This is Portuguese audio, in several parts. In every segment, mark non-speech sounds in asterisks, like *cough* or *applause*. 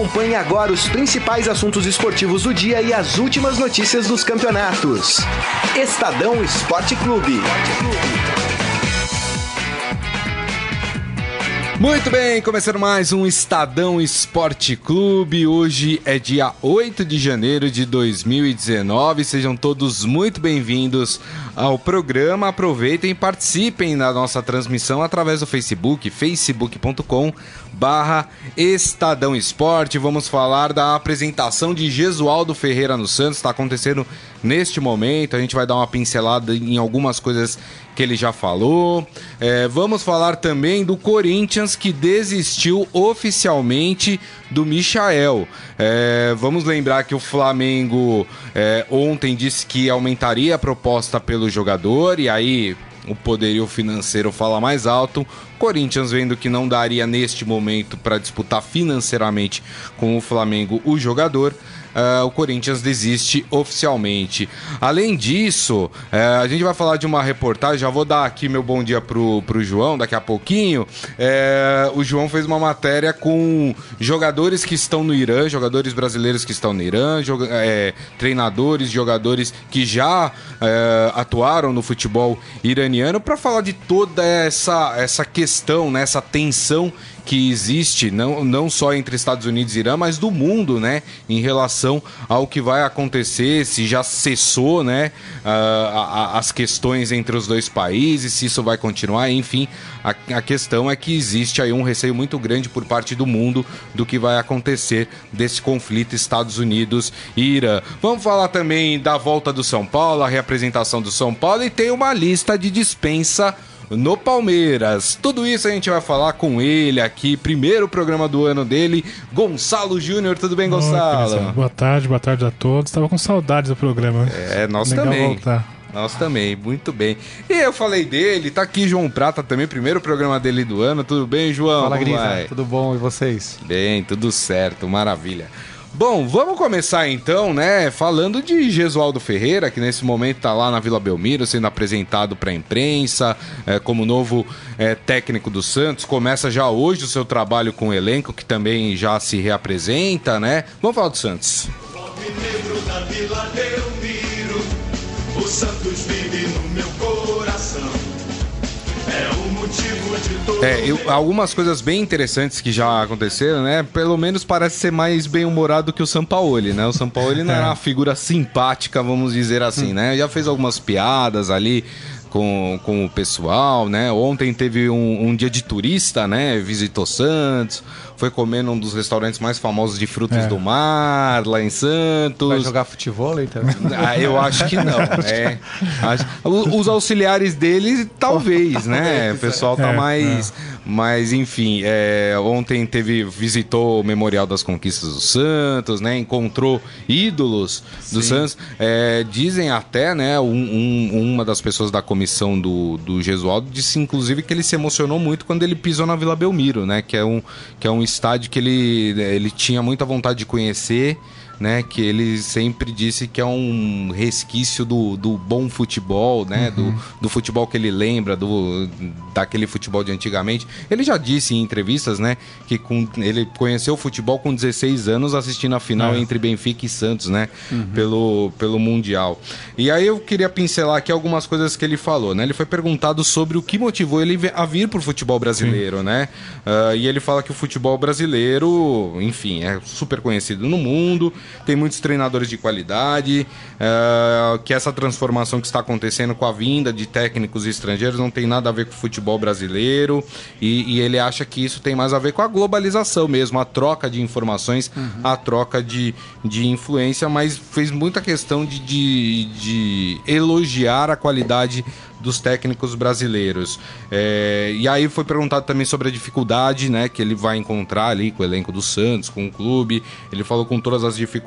Acompanhe agora os principais assuntos esportivos do dia e as últimas notícias dos campeonatos. Estadão Esporte Clube. Muito bem, começando mais um Estadão Esporte Clube. Hoje é dia 8 de janeiro de 2019. Sejam todos muito bem-vindos ao programa. Aproveitem e participem da nossa transmissão através do Facebook, facebook.com barra Estadão Esporte. Vamos falar da apresentação de Gesualdo Ferreira no Santos. Está acontecendo neste momento. A gente vai dar uma pincelada em algumas coisas que ele já falou. É, vamos falar também do Corinthians que desistiu oficialmente do Michael. É, vamos lembrar que o Flamengo é, ontem disse que aumentaria a proposta pelo jogador e aí o poderio financeiro fala mais alto. Corinthians vendo que não daria neste momento para disputar financeiramente com o Flamengo o jogador uh, o Corinthians desiste oficialmente. Além disso, uh, a gente vai falar de uma reportagem, já vou dar aqui meu bom dia pro, pro João daqui a pouquinho. Uh, o João fez uma matéria com jogadores que estão no Irã, jogadores brasileiros que estão no Irã, é, treinadores, jogadores que já atuaram no futebol iraniano, para falar de toda essa, essa questão, né, essa tensão que existe, não, não só entre Estados Unidos e Irã, mas do mundo, né? Em relação ao que vai acontecer, se já cessou, né? Uh, as questões entre os dois países, se isso vai continuar, enfim. A, a questão é que existe aí um receio muito grande por parte do mundo do que vai acontecer desse conflito Estados Unidos e Irã. Vamos falar também da volta do São Paulo, a reapresentação do São Paulo e tem uma lista de dispensa no Palmeiras. Tudo isso a gente vai falar com ele aqui, primeiro programa do ano dele, Gonçalo Júnior. Tudo bem, Gonçalo? Oi, boa tarde, boa tarde a todos. Tava com saudades do programa. É, nós Legal também. Voltar. Nós também, muito bem. E eu falei dele, tá aqui João Prata também, primeiro programa dele do ano. Tudo bem, João? Fala, Grisa. Tudo bom? E vocês? Bem, tudo certo, maravilha. Bom, vamos começar então, né, falando de Gesualdo Ferreira, que nesse momento está lá na Vila Belmiro, sendo apresentado para a imprensa é, como novo é, técnico do Santos. Começa já hoje o seu trabalho com o elenco, que também já se reapresenta, né? Vamos falar do Santos. O Santos vive no meu coração. É o motivo de todo. É, eu, algumas coisas bem interessantes que já aconteceram, né? Pelo menos parece ser mais bem-humorado que o Sampaoli, né? O Sampaoli não era é. uma figura simpática, vamos dizer assim, né? Já fez algumas piadas ali com, com o pessoal, né? Ontem teve um, um dia de turista, né? Visitou Santos foi comer num dos restaurantes mais famosos de frutos é. do mar, lá em Santos. Vai jogar futebol então? *laughs* Ah, eu acho que não. É, *laughs* acho, os auxiliares dele, talvez, né? O pessoal tá é, mais. É. Mas, enfim, é, ontem teve, visitou o Memorial das Conquistas do Santos, né? Encontrou ídolos do Sim. Santos. É, dizem até, né? Um, um, uma das pessoas da comissão do, do Gesualdo disse, inclusive, que ele se emocionou muito quando ele pisou na Vila Belmiro, né? Que é um, que é um estádio que ele, ele tinha muita vontade de conhecer né? Que ele sempre disse que é um resquício do, do bom futebol, né? Uhum. Do, do futebol que ele lembra, do, daquele futebol de antigamente. Ele já disse em entrevistas, né? Que com, ele conheceu o futebol com 16 anos assistindo a final é. entre Benfica e Santos, né? Uhum. Pelo, pelo Mundial. E aí eu queria pincelar aqui algumas coisas que ele falou, né? Ele foi perguntado sobre o que motivou ele a vir pro futebol brasileiro, Sim. né? Uh, e ele fala que o futebol brasileiro, enfim, é super conhecido no mundo, tem muitos treinadores de qualidade, uh, que essa transformação que está acontecendo com a vinda de técnicos estrangeiros não tem nada a ver com o futebol brasileiro e, e ele acha que isso tem mais a ver com a globalização mesmo, a troca de informações, uhum. a troca de, de influência, mas fez muita questão de, de, de elogiar a qualidade dos técnicos brasileiros. É, e aí foi perguntado também sobre a dificuldade né, que ele vai encontrar ali com o elenco do Santos, com o clube. Ele falou com todas as dificuldades,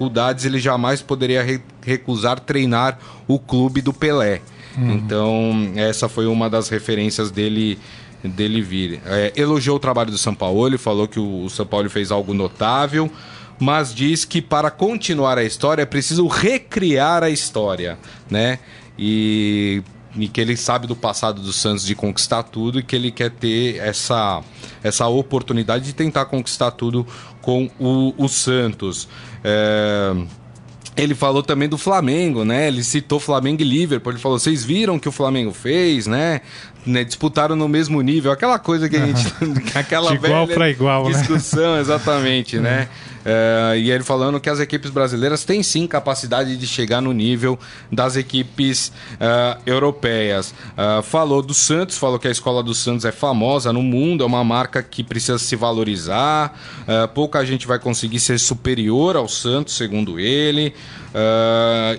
ele jamais poderia re recusar treinar o clube do Pelé. Uhum. Então, essa foi uma das referências dele dele vir. É, elogiou o trabalho do São Paulo, falou que o São Paulo fez algo notável, mas diz que para continuar a história é preciso recriar a história, né? E e que ele sabe do passado do Santos de conquistar tudo e que ele quer ter essa, essa oportunidade de tentar conquistar tudo com o, o Santos. É... Ele falou também do Flamengo, né? Ele citou Flamengo e Liverpool. Ele falou: vocês viram o que o Flamengo fez, né? Né? Disputaram no mesmo nível. Aquela coisa que a gente. *laughs* aquela De igual para igual, discussão, né? *laughs* exatamente, né? Uh, e ele falando que as equipes brasileiras têm sim capacidade de chegar no nível das equipes uh, europeias. Uh, falou do Santos, falou que a escola do Santos é famosa no mundo, é uma marca que precisa se valorizar. pouca gente vai conseguir ser superior ao Santos, segundo ele.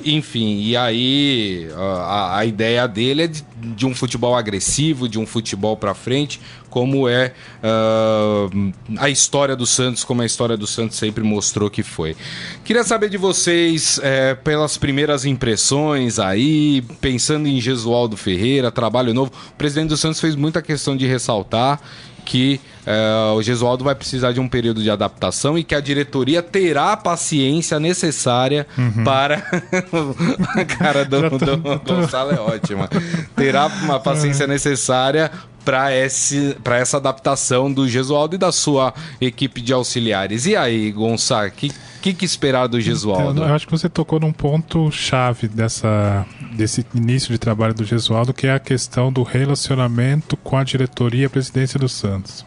enfim, e aí a, a, ideia dele é de, de um futebol agressivo, de um futebol para frente, como é uh, a história do Santos, como a história do Santos sempre mostrou que foi. Queria saber de vocês, é, pelas primeiras impressões aí, pensando em Gesualdo Ferreira, trabalho novo. O presidente do Santos fez muita questão de ressaltar que é, o Gesualdo vai precisar de um período de adaptação e que a diretoria terá a paciência necessária uhum. para. *laughs* a cara do, do, do Gonçalo é ótima. Terá uma *laughs* paciência necessária para essa adaptação do Gesualdo e da sua equipe de auxiliares. E aí, Gonçalo, o que, que, que, esperar do Gesualdo? Eu, eu acho que você tocou num ponto chave dessa, desse início de trabalho do Gesualdo, que é a questão do relacionamento com a diretoria e a presidência do Santos.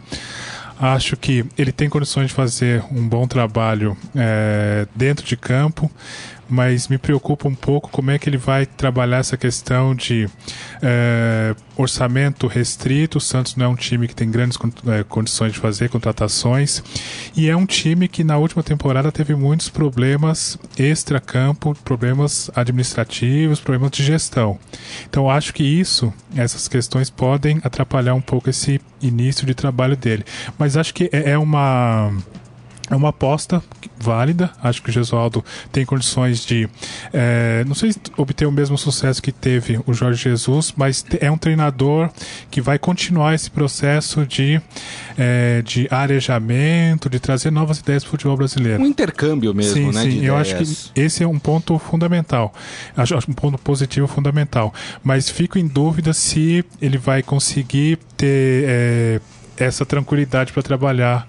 Acho que ele tem condições de fazer um bom trabalho é, dentro de campo, mas me preocupa um pouco como é que ele vai trabalhar essa questão de é, orçamento restrito. O Santos não é um time que tem grandes é, condições de fazer contratações e é um time que na última temporada teve muitos problemas extra-campo, problemas administrativos, problemas de gestão. Então acho que isso, essas questões podem atrapalhar um pouco esse início de trabalho dele. Mas acho que é, é uma é uma aposta válida. Acho que o Gesualdo tem condições de, é, não sei se obter o mesmo sucesso que teve o Jorge Jesus, mas é um treinador que vai continuar esse processo de, é, de arejamento, de trazer novas ideias para o futebol brasileiro. Um intercâmbio mesmo, sim, né? Sim, eu acho que esse é um ponto fundamental. Acho, acho um ponto positivo fundamental. Mas fico em dúvida se ele vai conseguir ter é, essa tranquilidade para trabalhar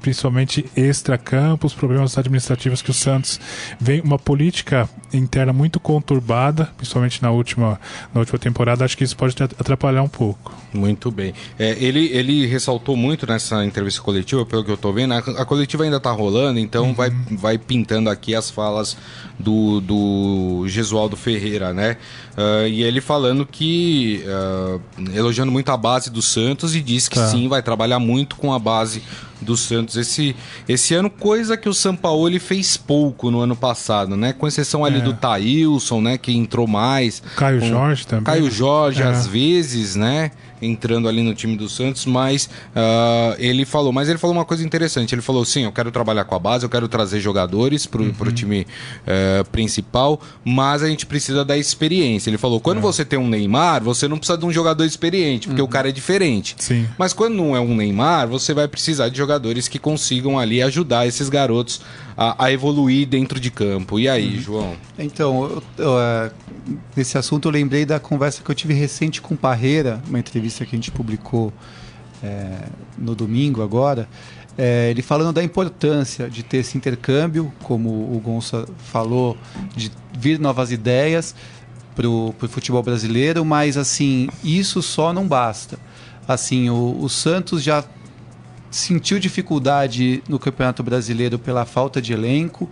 principalmente extra-campo, os problemas administrativos que o Santos vem, uma política interna muito conturbada, principalmente na última, na última temporada, acho que isso pode atrapalhar um pouco. Muito bem. É, ele, ele ressaltou muito nessa entrevista coletiva, pelo que eu estou vendo, a, a, coletiva ainda está rolando, então uhum. vai, vai pintando aqui as falas do, do Gesualdo Ferreira, né? Uh, e ele falando que, uh, elogiando muito a base do Santos e disse que tá. sim, vai trabalhar muito com a base do Santos esse, esse ano, coisa que o Sampaoli fez pouco no ano passado, né? Com exceção ali é. do Thailson, né? Que entrou mais. Caio Jorge também. Caio Jorge, é. às vezes, né? Entrando ali no time do Santos, mas uh, ele falou, mas ele falou uma coisa interessante. Ele falou: sim, eu quero trabalhar com a base, eu quero trazer jogadores para o uhum. time uh, principal, mas a gente precisa da experiência. Ele falou: quando é. você tem um Neymar, você não precisa de um jogador experiente, porque uhum. o cara é diferente. Sim. Mas quando não é um Neymar, você vai precisar de jogadores que consigam ali ajudar esses garotos a, a evoluir dentro de campo. E aí, uhum. João? Então, eu, eu, nesse assunto eu lembrei da conversa que eu tive recente com o Parreira, uma entrevista que a gente publicou é, no domingo agora. É, ele falando da importância de ter esse intercâmbio, como o Gonça falou, de vir novas ideias para o futebol brasileiro, mas assim, isso só não basta. Assim, o, o Santos já sentiu dificuldade no Campeonato Brasileiro pela falta de elenco,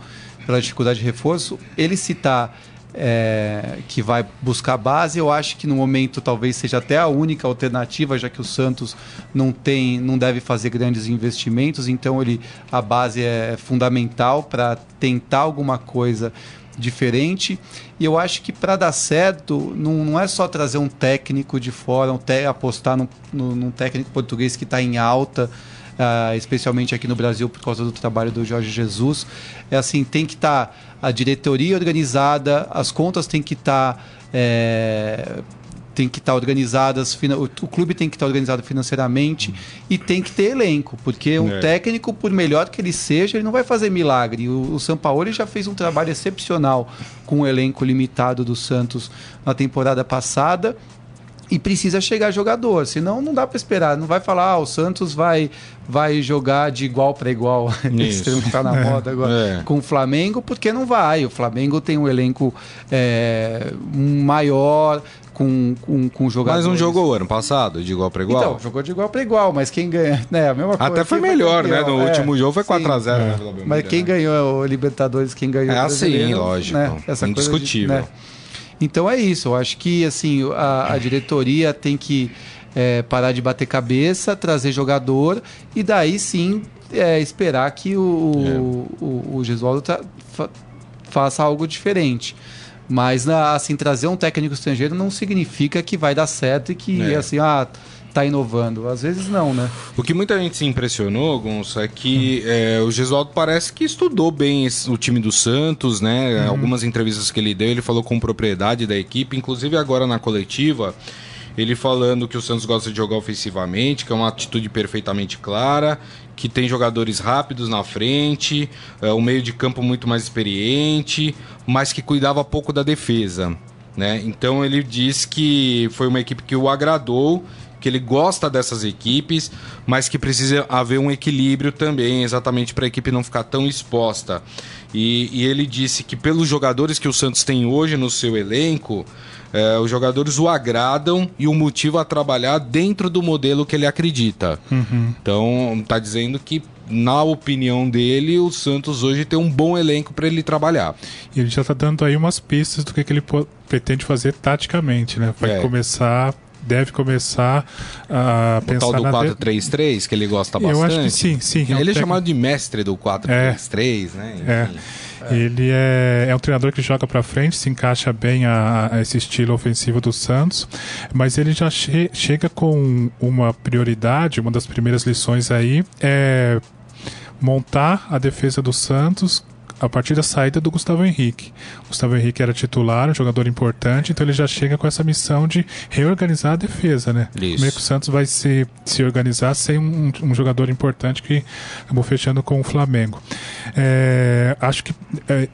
pela dificuldade de reforço. Ele citar é, que vai buscar base, eu acho que no momento talvez seja até a única alternativa, já que o Santos não tem, não deve fazer grandes investimentos, então ele a base é fundamental para tentar alguma coisa diferente. E eu acho que para dar certo, não, não, é só trazer um técnico de fora, um te, apostar num, num técnico português que está em alta uh, especialmente aqui no Brasil por causa do trabalho do Jorge Jesus. É assim, tem que estar tá a diretoria organizada, as contas têm que estar tá, é, tem que estar tá organizadas, o clube tem que estar tá organizado financeiramente e tem que ter elenco, porque um é. técnico, por melhor que ele seja, ele não vai fazer milagre. O, o São Paulo já fez um trabalho excepcional com o elenco limitado do Santos na temporada passada e precisa chegar jogador, senão não dá para esperar. Não vai falar, ah, o Santos vai, vai jogar de igual para igual, esse termo que tá na moda agora, é. com o Flamengo, porque não vai. O Flamengo tem um elenco é, maior, com, com, com jogadores. Mas não jogou ano passado, de igual para igual? Então, jogou de igual para igual, mas quem ganha, né, a mesma coisa. Até foi melhor, né? No é, último jogo foi 4x0. É. Né, mas quem ganhou o Libertadores, quem ganhou é, o assim, lógico. Né? Essa Indiscutível. Coisa de, né? Então é isso, eu acho que assim, a, a diretoria tem que é, parar de bater cabeça, trazer jogador e daí sim é, esperar que o, é. o, o Gesualdo tá, fa, faça algo diferente. Mas assim, trazer um técnico estrangeiro não significa que vai dar certo e que é. assim, ah, tá inovando. Às vezes não, né? O que muita gente se impressionou, Gonçalo, é que hum. é, o Gesualdo parece que estudou bem esse, o time do Santos, né? Hum. Algumas entrevistas que ele deu, ele falou com propriedade da equipe, inclusive agora na coletiva. Ele falando que o Santos gosta de jogar ofensivamente, que é uma atitude perfeitamente clara, que tem jogadores rápidos na frente, é, um meio de campo muito mais experiente, mas que cuidava pouco da defesa. Né? Então ele diz que foi uma equipe que o agradou que ele gosta dessas equipes, mas que precisa haver um equilíbrio também, exatamente para a equipe não ficar tão exposta. E, e, ele disse que pelos jogadores que o Santos tem hoje no seu elenco, é, os jogadores o agradam e o motivam a trabalhar dentro do modelo que ele acredita. Uhum. Então, está dizendo que na opinião dele, o Santos hoje tem um bom elenco para ele trabalhar. E ele já está dando aí umas pistas do que, que ele pretende fazer taticamente, né? Vai é. começar deve começar a o pensar tal do 4-3-3, que ele gosta bastante. Eu acho que sim, sim. É ele é, chamado de mestre do 4-3-3, é, né? Enfim. É. É. Ele é, é um treinador que joga para frente, se encaixa bem a, a, esse estilo ofensivo do Santos, mas ele já che chega com uma prioridade, uma das primeiras lições aí é montar a defesa do Santos a partir da saída do Gustavo Henrique. O Gustavo Henrique era titular, um jogador importante, então ele já chega com essa missão de reorganizar a defesa, né? Isso. Como é que o Santos vai se, se organizar sem um, um jogador importante que acabou fechando com o Flamengo. É, acho que é,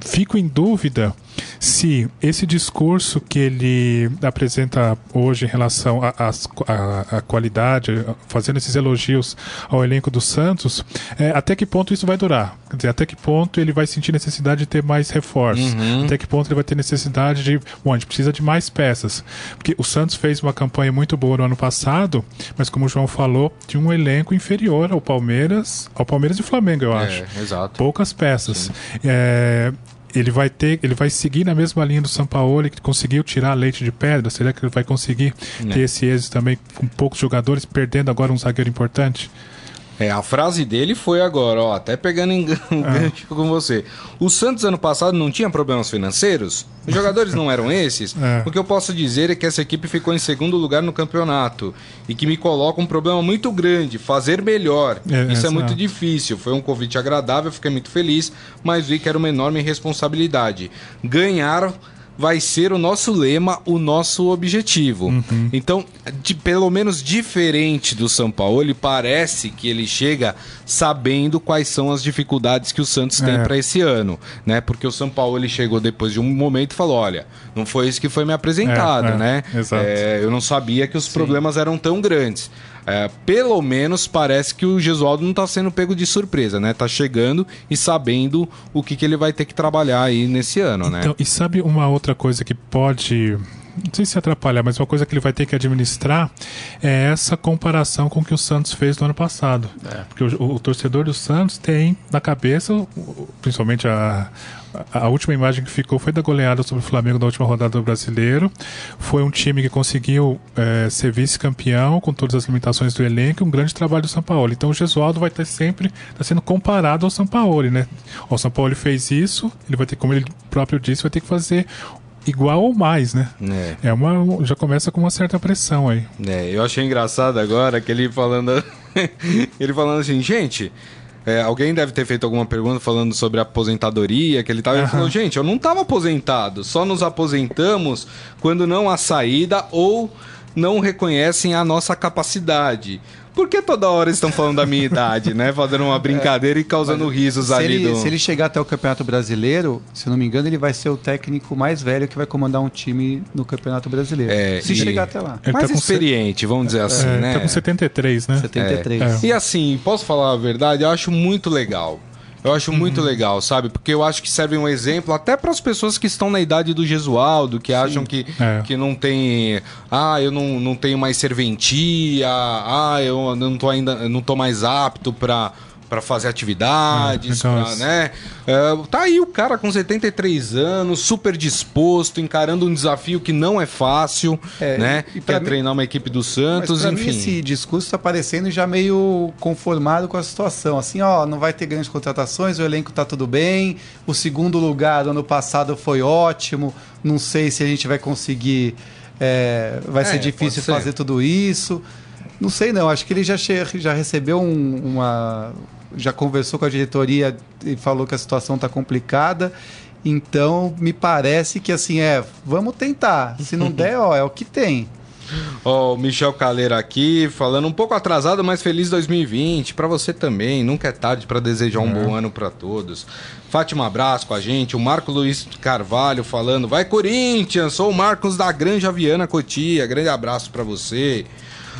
fico em dúvida se esse discurso que ele apresenta hoje em relação à qualidade, fazendo esses elogios ao elenco do Santos, é, até que ponto isso vai durar? Quer dizer, até que ponto ele vai sentir necessidade de ter mais reforços? Uhum. Até que ponto ele vai ter necessidade de. Bom, a gente precisa de mais peças. Porque o Santos fez uma campanha muito boa no ano passado, mas como o João falou, tinha um elenco inferior ao Palmeiras, ao Palmeiras e Flamengo, eu é, acho. É, exato. Poucas peças. É, ele vai ter, ele vai seguir na mesma linha do São Paulo que conseguiu tirar leite de pedra. Será que ele vai conseguir. Né. ter esse êxito também com poucos jogadores, perdendo agora um zagueiro importante? É, a frase dele foi agora, ó, até pegando em *laughs* gancho com você. O Santos ano passado não tinha problemas financeiros? Os jogadores não eram esses? *laughs* É. O que eu posso dizer é que essa equipe ficou em segundo lugar no campeonato e que me coloca um problema muito grande, fazer melhor. É, Isso é, é muito difícil. Foi um convite agradável, fiquei muito feliz, mas vi que era uma enorme responsabilidade. Ganhar vai ser o nosso lema, o nosso objetivo. Uhum. Então, de, pelo menos diferente do São Paulo, ele parece que ele chega sabendo quais são as dificuldades que o Santos tem é. para esse ano, né? Porque o São Paulo ele chegou depois de um momento e falou: olha, não foi isso que foi me apresentado, é, é, né? É, eu não sabia que os Sim. problemas eram tão grandes. É, pelo menos parece que o Gesualdo não está sendo pego de surpresa, né? Tá chegando e sabendo o que, que ele vai ter que trabalhar aí nesse ano, né? então, né? E sabe uma outra coisa que pode não sei se atrapalhar, mas uma coisa que ele vai ter que administrar é essa comparação com o que o Santos fez no ano passado. É. Porque o, o, torcedor do Santos tem na cabeça, principalmente a, a última imagem que ficou foi da goleada sobre o Flamengo na última rodada do Brasileiro. Foi um time que conseguiu é, ser vice-campeão com todas as limitações do elenco, um grande trabalho do São Paulo. Então o Gesualdo vai ter sempre tá sendo comparado ao São Paulo, né? O São Paulo fez isso, ele vai ter, como ele próprio disse, vai ter que fazer igual ou mais, né? É. é uma já começa com uma certa pressão aí. É, eu achei engraçado agora que ele falando *laughs* ele falando assim, gente, é, alguém deve ter feito alguma pergunta falando sobre aposentadoria, que ele tava. Uhum. Ele falou, gente, eu não estava aposentado, só nos aposentamos quando não há saída ou não reconhecem a nossa capacidade. Por que toda hora estão falando da minha *laughs* idade, né? Fazendo uma brincadeira e causando risos Se ali ele, do... se ele chegar até o Campeonato Brasileiro, se não me engano, ele vai ser o técnico mais velho que vai comandar um time no Campeonato Brasileiro. É, se e- chegar até lá. Ele mais tá com experiente, vamos dizer assim, É, né? Tá com 73, né? 73. É. E assim, posso falar a verdade? Eu acho muito legal. Eu acho muito legal, sabe? Porque eu acho que serve um exemplo até para as pessoas que estão na idade do Gesualdo, que acham que, É. que não tem. Ah, eu não, não tenho mais serventia. Ah, eu não tô ainda. não tô mais apto para para fazer atividades, É, pra, né? É, tá aí o cara com 73 anos, super disposto, encarando um desafio que não é fácil, É, né? e Que pra é mim- treinar uma equipe do Mas Santos, pra enfim. mim esse discurso está parecendo já meio conformado com a situação. Assim, ó, não vai ter grandes contratações, o elenco tá tudo bem, o segundo lugar do ano passado foi ótimo, não sei se a gente vai conseguir, é, vai É, ser difícil pode ser. fazer tudo isso. Não sei não, acho que ele já, che- já recebeu um- uma... já conversou com a diretoria e falou que a situação está complicada. Então, me parece que assim, é, vamos tentar. Se não der, ó, é o que tem. Ó, o Michel Caleira aqui, falando um pouco atrasado, mas feliz 2020. Pra você também, nunca é tarde pra desejar um bom ano pra todos. Fátima Abraço com a gente, o Marco Luiz Carvalho falando, vai Corinthians, sou o Marcos da Granja Viana Cotia, grande abraço pra você.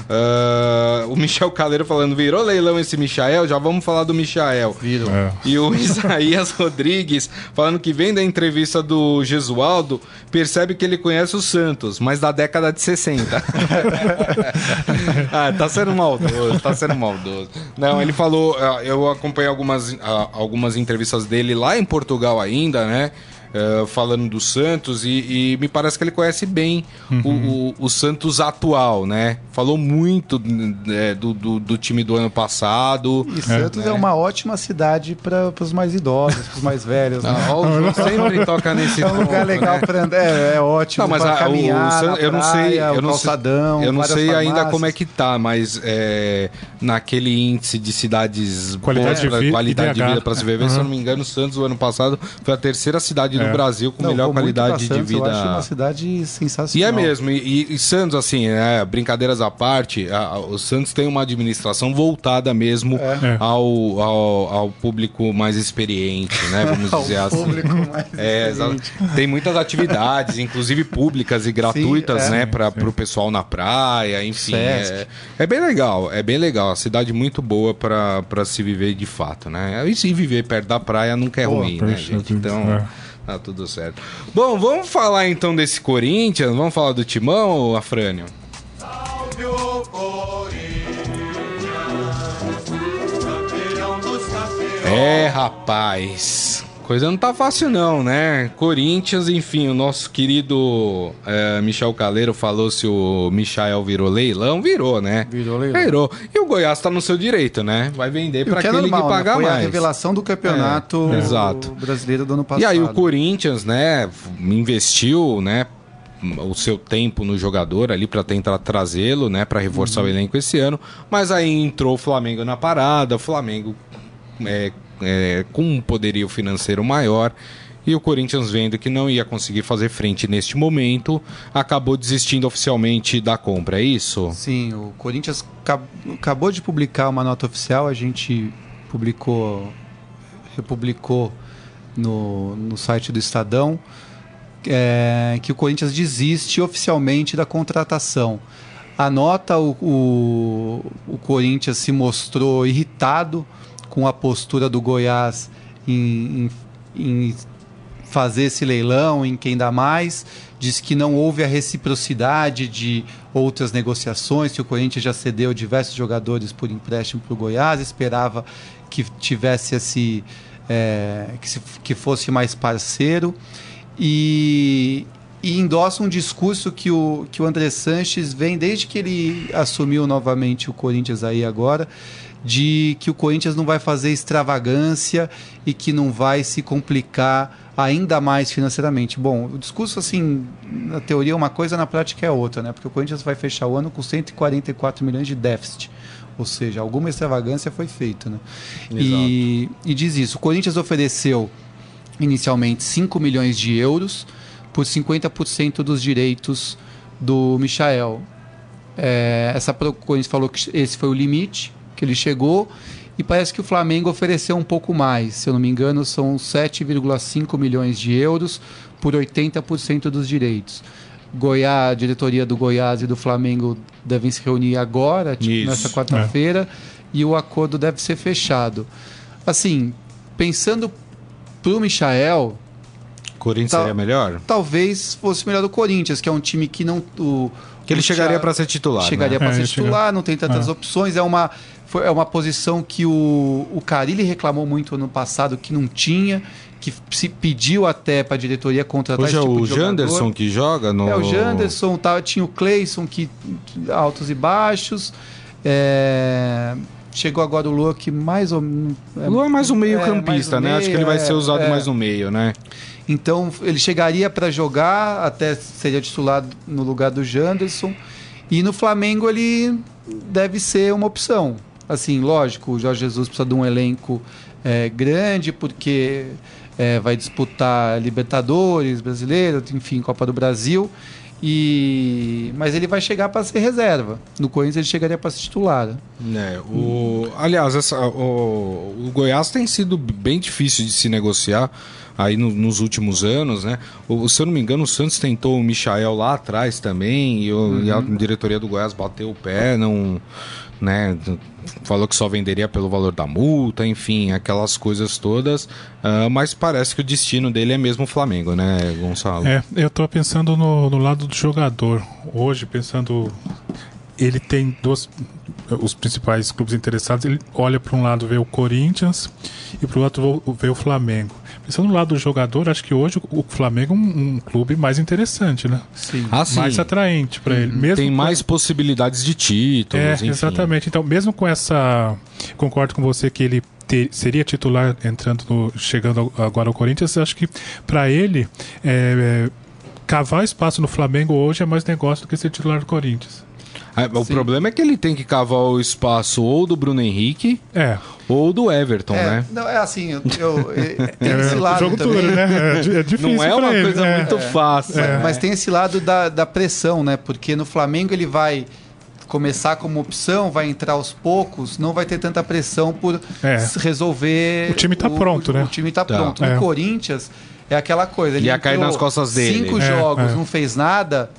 Ah, o Michel Caleiro falando, virou leilão esse Michael? Já vamos falar do Michael. Virou. É. E o *laughs* Isaías Rodrigues falando que vem da entrevista do Gesualdo, percebe que ele conhece o Santos, mas da década de 60. *laughs* ah, tá sendo maldoso, tá sendo maldoso. Não, ele falou, ah, eu acompanhei algumas, ah, algumas entrevistas dele lá em Portugal ainda, né? Eh, falando do Santos e, e me parece que ele conhece bem o, o- o Santos atual, né? Falou muito eh, do, do, do time do ano passado. E Santos é, uma ótima cidade para os mais idosos, para os mais velhos. né? Ah, o sempre toca *laughs* nesse É um lugar ponto, legal né? para andar, é, é ótimo para caminhar San- eu não sei, praia, eu o não calçadão, sei, eu não sei ainda como é que tá, mas é, naquele índice de cidades Qualidade boas de vida- qualidade de vida para se viver, se eu não me engano, o Santos o ano passado foi a terceira cidade do É. Brasil com Não, melhor qualidade de Santos, vida. Eu acho uma cidade E sensacional. é mesmo, e, e- e Santos, assim, né, brincadeiras à parte, a- a- o Santos tem uma administração voltada mesmo É. ao, ao, ao público mais experiente, né? *laughs* Vamos dizer assim. público *laughs* mais É, experiente. tem muitas atividades, inclusive públicas e gratuitas, é. né, para Sim. o pessoal na praia, enfim. É, é bem legal, é bem legal. A cidade muito boa para se viver de fato, né? E se viver perto da praia nunca é Pô, ruim, né, gente? Então. é. Tá tudo certo. Bom, vamos falar então desse Corinthians, vamos falar do Timão, Afrânio? É, rapaz. Coisa não tá fácil não, né? Corinthians, enfim, o nosso querido eh, Michel Caleiro falou se o Michael virou leilão, virou, né? Virou leilão. Virou. E o Goiás tá no seu direito, né? Vai vender para é aquele normal, que né? pagar Foi mais. a revelação do campeonato É, exato. brasileiro do ano passado. E aí o Corinthians, né, investiu, né, o seu tempo no jogador ali para tentar trazê-lo, né, para reforçar Uhum. o elenco esse ano, mas aí entrou o Flamengo na parada, o Flamengo é, é, com um poderio financeiro maior. E o Corinthians, vendo que não ia conseguir fazer frente neste momento, acabou desistindo oficialmente da compra, é isso? Sim, o Corinthians ca- acabou de publicar uma nota oficial, a gente publicou, republicou no, no site do Estadão, é, que o Corinthians desiste oficialmente da contratação. A nota, o, o, o Corinthians se mostrou irritado com a postura do Goiás em, em, em fazer esse leilão, em quem dá mais. Diz que não houve a reciprocidade de outras negociações, que o Corinthians já cedeu diversos jogadores por empréstimo para o Goiás, esperava que tivesse esse. é, que, se- que fosse mais parceiro. E, e endossa um discurso que o, que o André Sanches vem desde que ele assumiu novamente o Corinthians aí agora, de que o Corinthians não vai fazer extravagância e que não vai se complicar ainda mais financeiramente. Bom, o discurso assim, na teoria é uma coisa, na prática é outra, né? Porque o Corinthians vai fechar o ano com 144 milhões de déficit. Ou seja, alguma extravagância foi feita, né? E, e diz isso, o Corinthians ofereceu inicialmente 5 milhões de euros por 50% dos direitos do Michael. É, essa pro- o Corinthians falou que esse foi o limite que ele chegou e parece que o Flamengo ofereceu um pouco mais. Se eu não me engano, são 7,5 milhões de euros por 80% dos direitos. Goiás, a diretoria do Goiás e do Flamengo devem se reunir agora, tipo, nessa quarta-feira, e o acordo deve ser fechado. Assim, pensando pro Michael, Corinthians Tá. seria melhor? talvez fosse melhor do Corinthians, que é um time que não. O, Que ele o chegaria para ser titular. Chegaria né? para É, ser titular, não tem tantas É. opções. É uma, foi, é uma posição que o, o Carilli reclamou muito ano passado que não tinha, que se pediu até para a diretoria contratar Hoje é esse tipo o de jogador. Janderson que joga no. É o Janderson, tá, tinha o Cleison, que altos e baixos. É, chegou agora o Lua, que mais ou menos. O Lu é mais um meio mais campista, um né? Acho que ele vai meio, ser usado é, mais no meio, né? Então ele chegaria para jogar, até seria titular no lugar do Janderson. E no Flamengo ele deve ser uma opção. Assim, lógico, o Jorge Jesus precisa de um elenco é, grande, porque é, vai disputar Libertadores, Brasileiro, enfim, Copa do Brasil. E mas ele vai chegar para ser reserva. No Corinthians ele chegaria para ser titular. É, o, aliás, essa- o, o Goiás tem sido bem difícil de se negociar aí no- nos últimos anos, né? O, se eu não me engano, o Santos tentou o Michael lá atrás também, e, o- e a diretoria do Goiás bateu o pé, não. Né, falou que só venderia pelo valor da multa, enfim, aquelas coisas todas. ah, mas parece que o destino dele é mesmo o Flamengo, né, Gonçalo? É, eu tô pensando no, no lado do jogador. Hoje, pensando. Ele tem dois. Os principais clubes interessados. Ele olha para um lado, vê o Corinthians e para o outro vê o Flamengo. Pensando no lado do jogador, acho que hoje o Flamengo é um, um clube mais interessante, né? Sim. Ah, sim. Mais atraente para ele. Mesmo Tem com- mais possibilidades de títulos, É, enfim. exatamente. Então, mesmo com essa. Concordo com você que ele ter- seria titular entrando no- chegando agora ao Corinthians. Acho que para ele é, é, cavar espaço no Flamengo hoje é mais negócio do que ser titular do Corinthians. Ah, O problema é que ele tem que cavar o espaço ou do Bruno Henrique É, ou do Everton, É, né? não, é assim, eu, eu- *laughs* é- tem é esse lado jogo também. duro, né? É, di- é difícil Não é uma ele, coisa é. muito fácil. Mas, né? mas tem esse lado da, da pressão, né? Porque no Flamengo ele vai começar como opção, vai entrar aos poucos, não vai ter tanta pressão por É. resolver. O time tá pronto, o, né? O time tá, Tá. pronto. É. No Corinthians é aquela coisa. Ele Ia cair nas costas dele. Cinco É, jogos, é. não fez nada.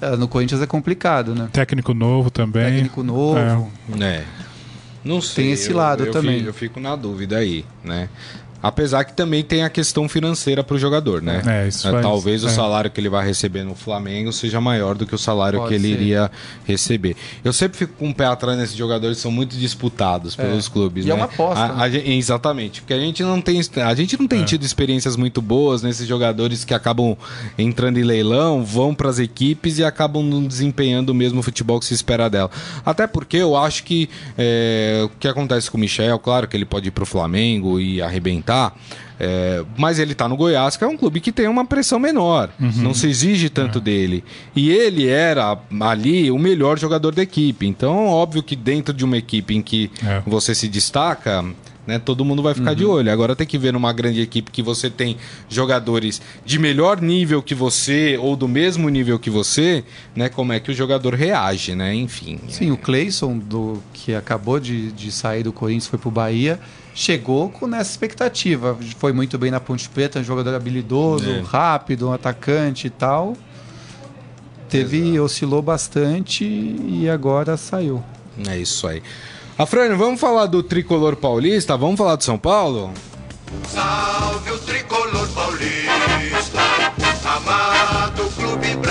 Eh, No Corinthians é complicado, né? Técnico novo também. Técnico novo. É. Não sei. Tem esse eu- lado eu também. fi- eu fico na dúvida aí, né? Apesar que também tem a questão financeira para o jogador, né? É, isso É, faz- Talvez o é. salário que ele vai receber no Flamengo seja maior do que o salário Pode que ele ser. iria receber. Eu sempre fico com o pé atrás nesses jogadores que são muito disputados pelos clubes, E né? é uma aposta, A- a exatamente, porque a gente não tem, a gente não É. tem tido experiências muito boas nesses jogadores que acabam entrando em leilão, vão para as equipes e acabam não desempenhando o mesmo futebol que se espera dela. Até porque eu acho que é, o que acontece com o Michel, claro que ele pode ir para o Flamengo e arrebentar. É, mas ele tá no Goiás, que é um clube que tem uma pressão menor. Uhum. Não se exige tanto É. dele. E ele era ali o melhor jogador da equipe. Então, óbvio que dentro de uma equipe em que É. você se destaca, né, todo mundo vai ficar de olho. Agora tem que ver numa grande equipe que você tem jogadores de melhor nível que você ou do mesmo nível que você, né, como é que o jogador reage, né? Enfim. Sim, o Cleison, do, que acabou de, de sair do Corinthians, foi pro Bahia, chegou com nessa expectativa. Foi muito bem na Ponte Preta, um jogador habilidoso, É. rápido, um atacante e tal. Teve, oscilou bastante e agora saiu. É isso aí. Afrânio, vamos falar do tricolor paulista? Vamos falar do São Paulo? Salve o tricolor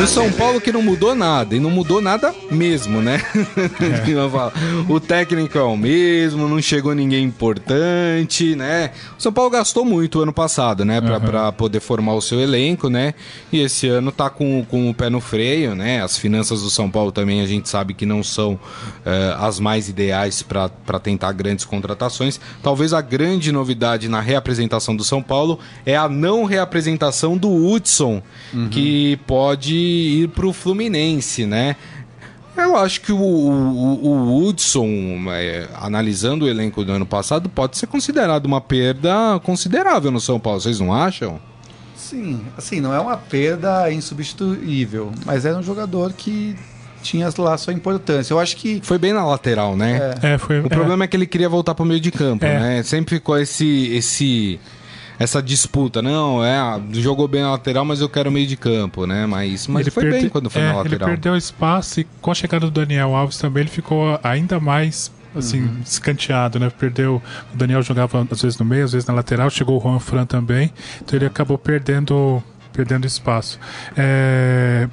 O. São Paulo que não mudou nada, e não mudou nada mesmo, né? *laughs* Falar. o técnico é o mesmo, não chegou ninguém importante, né? O São Paulo gastou muito ano passado, né? Pra, pra poder formar o seu elenco, né? E esse ano tá com, com o pé no freio, né? As finanças do São Paulo também a gente sabe que não são eh, as mais ideais para tentar grandes contratações. Talvez a grande novidade na reapresentação do São Paulo é a não reapresentação do Hudson, que pode ir para o Fluminense, né? Eu acho que o, o, o Hudson, é, analisando o elenco do ano passado, pode ser considerado uma perda considerável no São Paulo. Vocês não acham? Sim, assim, não é uma perda insubstituível, mas era um jogador que tinha lá sua importância. Eu acho que Foi bem na lateral, né? É, foi, O é, problema é que ele queria voltar pro meio de campo, É. né? Sempre ficou esse, esse, essa disputa. Não, é, ah, jogou bem na lateral, mas eu quero meio de campo, né? Mas, mas ele foi perde- bem quando foi é, na Ele lateral. perdeu espaço e com a chegada do Daniel Alves também ele ficou ainda mais assim, Uhum. escanteado, né? Perdeu. O Daniel jogava às vezes no meio, às vezes na lateral, chegou o Juan Fran também, então ele acabou perdendo, perdendo espaço. É,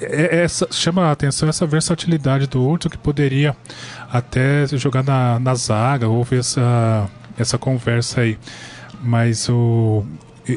é- essa, chama a atenção essa versatilidade do Hudson que poderia até jogar na, na zaga, houve essa, essa conversa aí. Mas o.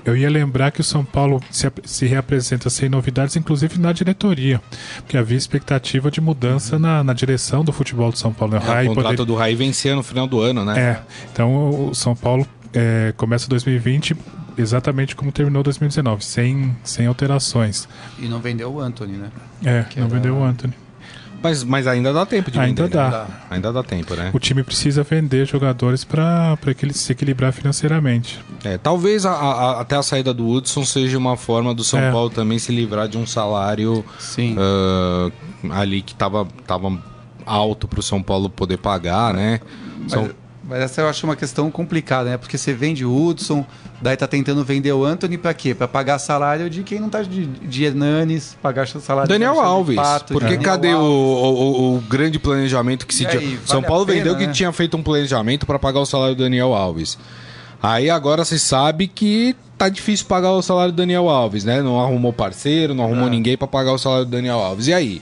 Eu ia lembrar que o São Paulo se, se reapresenta sem novidades, inclusive na diretoria, porque havia expectativa de mudança na, na direção do futebol do São Paulo. né? É, o contrato poderia- do Rai vencia no final do ano, né? é, então o São Paulo é, começa 2020 exatamente como terminou 2019, sem, sem alterações. e não vendeu o Anthony, né? É, Que não era- vendeu o Anthony. Mas, mas ainda dá tempo de Ainda vender, né? dá. Ainda dá tempo, né? O time precisa vender jogadores para ele se equilibrar financeiramente. É, talvez a- a- até a saída do Hudson seja uma forma do São É. Paulo também se livrar de um salário Sim. ah, ali que tava, tava alto pro São Paulo poder pagar, né? São- Mas, mas essa eu acho uma questão complicada, né? Porque você vende o Hudson, daí tá tentando vender o Anthony pra quê? Pra pagar salário de quem não tá de, de Hernanes, pagar salário Daniel de Alves, Pato, porque Daniel cadê o, Alves. o- o grande planejamento que se tinha? vale São Paulo pena, vendeu que né? tinha feito um planejamento para pagar o salário do Daniel Alves. Aí agora se sabe que tá difícil pagar o salário do Daniel Alves, né? Não arrumou parceiro, não arrumou É. ninguém para pagar o salário do Daniel Alves. E aí?